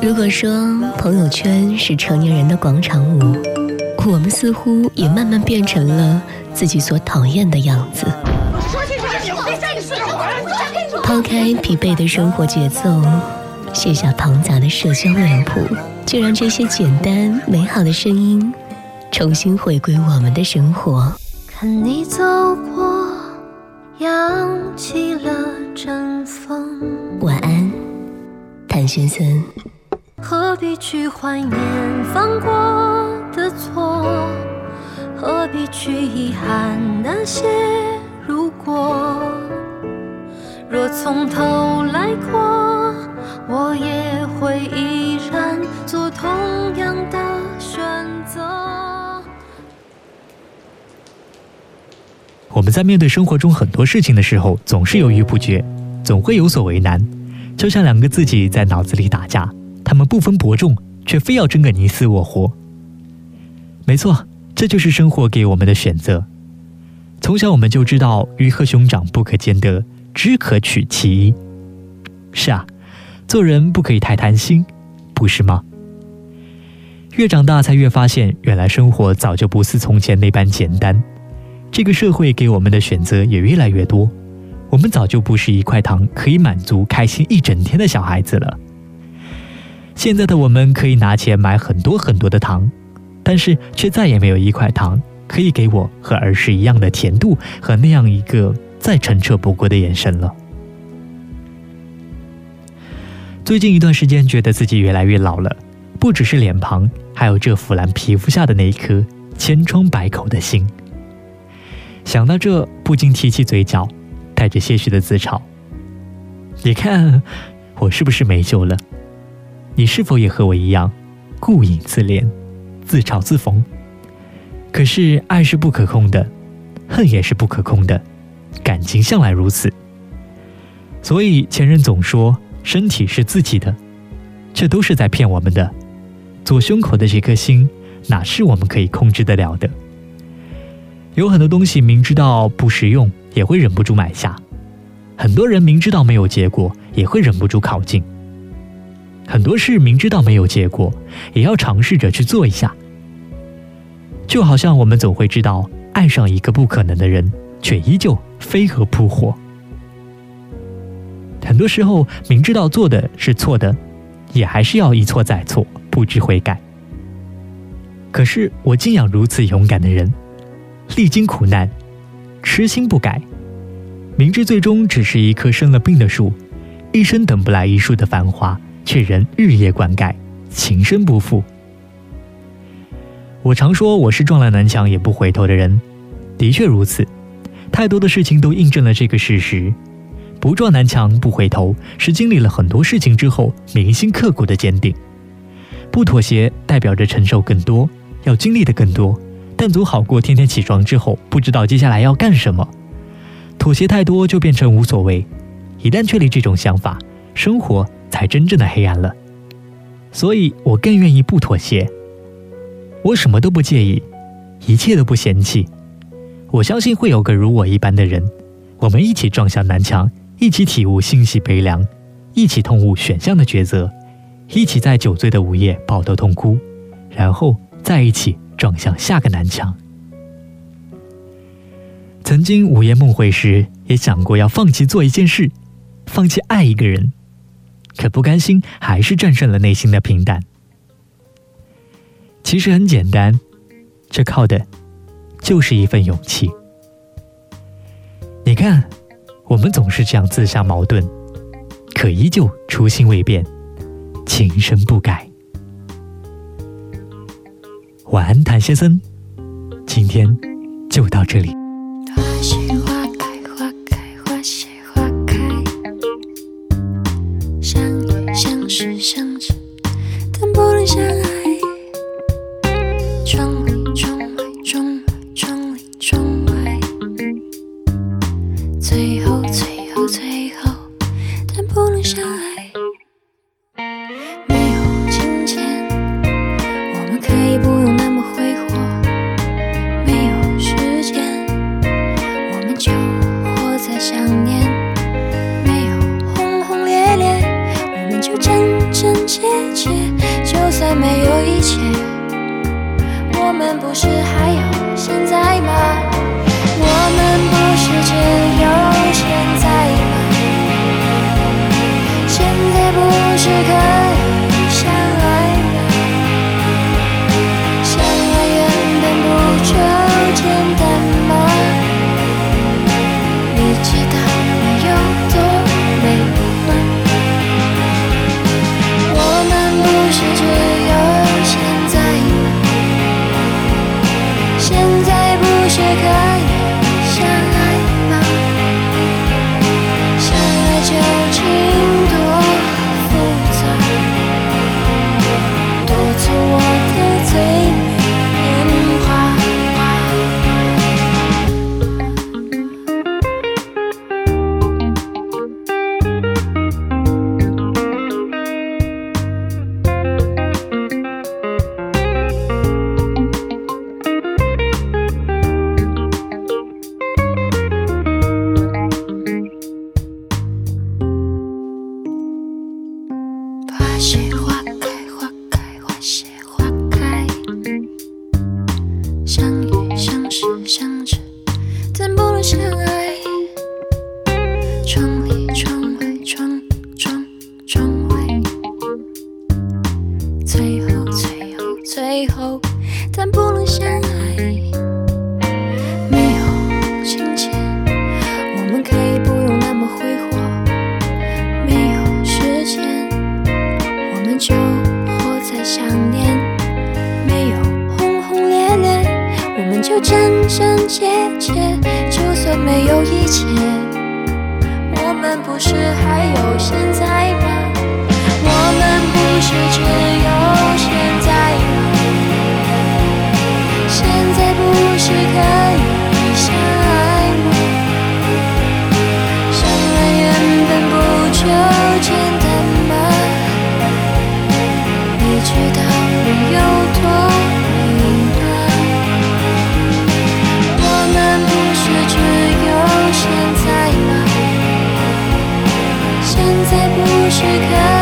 如果说朋友圈是成年人的广场舞，我们似乎也慢慢变成了自己所讨厌的样子。抛开疲惫的生活节奏，卸下庞杂的社交脸谱，就让这些简单美好的声音重新回归我们的生活。看你走过，扬起了阵风。先生。何必去怀念犯过的错？何必去遗憾那些如果？若从头来过，我也会依然做同样的选择。我们在面对生活中很多事情的时候，总是犹豫不决，总会有所为难，就像两个自己在脑子里打架，他们不分伯仲，却非要争个你死我活。没错，这就是生活给我们的选择。从小我们就知道鱼和熊掌不可兼得。只可取其一。是啊，做人不可以太贪心，不是吗？越长大才越发现，原来生活早就不似从前那般简单。这个社会给我们的选择也越来越多，我们早就不是一块糖可以满足开心一整天的小孩子了。现在的我们可以拿钱买很多很多的糖，但是却再也没有一块糖可以给我和儿时一样的甜度和那样一个。再澄澈不过的眼神了。最近一段时间，觉得自己越来越老了，不只是脸庞，还有这腐烂皮肤下的那一颗千疮百孔的心。想到这，不禁提起嘴角，带着些许的自嘲。你看，我是不是没救了？你是否也和我一样，顾影自怜，自嘲自讽？可是，爱是不可控的，恨也是不可控的。感情向来如此，所以前人总说身体是自己的，这都是在骗我们的。左胸口的这颗心，哪是我们可以控制得了的？有很多东西明知道不实用，也会忍不住买下；很多人明知道没有结果，也会忍不住靠近；很多事明知道没有结果，也要尝试着去做一下。就好像我们总会知道爱上一个不可能的人。却依旧飞蛾扑火。很多时候，明知道做的是错的，也还是要一错再错，不知悔改。可是我敬仰如此勇敢的人，历经苦难，痴心不改，明知最终只是一棵生了病的树，一生等不来一树的繁华，却仍日夜灌溉，情深不负。我常说我是撞了南墙也不回头的人，的确如此。太多的事情都印证了这个事实：不撞南墙不回头，是经历了很多事情之后铭心刻骨的坚定；不妥协代表着承受更多，要经历的更多。但总好过天天起床之后不知道接下来要干什么。妥协太多就变成无所谓，一旦确立这种想法，生活才真正的黑暗了。所以我更愿意不妥协，我什么都不介意，一切都不嫌弃。我相信会有个如我一般的人，我们一起撞向南墙，一起体悟欣喜悲凉，一起痛悟选项的抉择，一起在酒醉的午夜抱头痛哭，然后再一起撞向下个南墙。曾经午夜梦回时，也想过要放弃做一件事，放弃爱一个人，可不甘心，还是战胜了内心的平淡。其实很简单，这靠的。就是一份勇气。你看，我们总是这样自相矛盾，可依旧初心未变，情深不改。晚安，谭先生，今天就到这里。真切切，就算没有一切，我们不是还有现在吗？我们不是只有现在吗？现在不是可不能相爱没有金钱我们可以不用那么挥霍没有时间我们就活在想念没有轰轰烈烈我们就真真切切就算没有一切我们不是还有现在吗我们不是只有做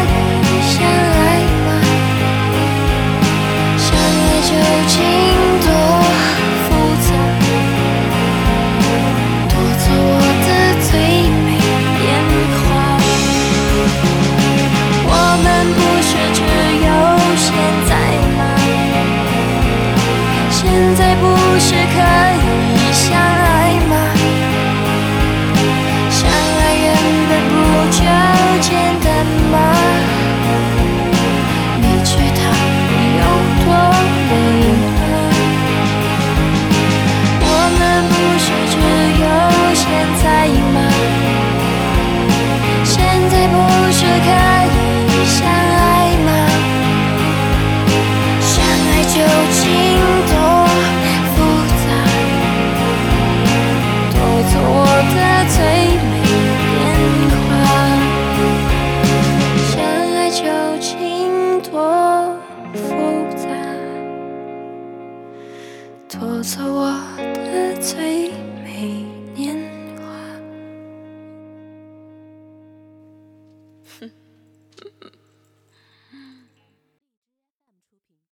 做我的最。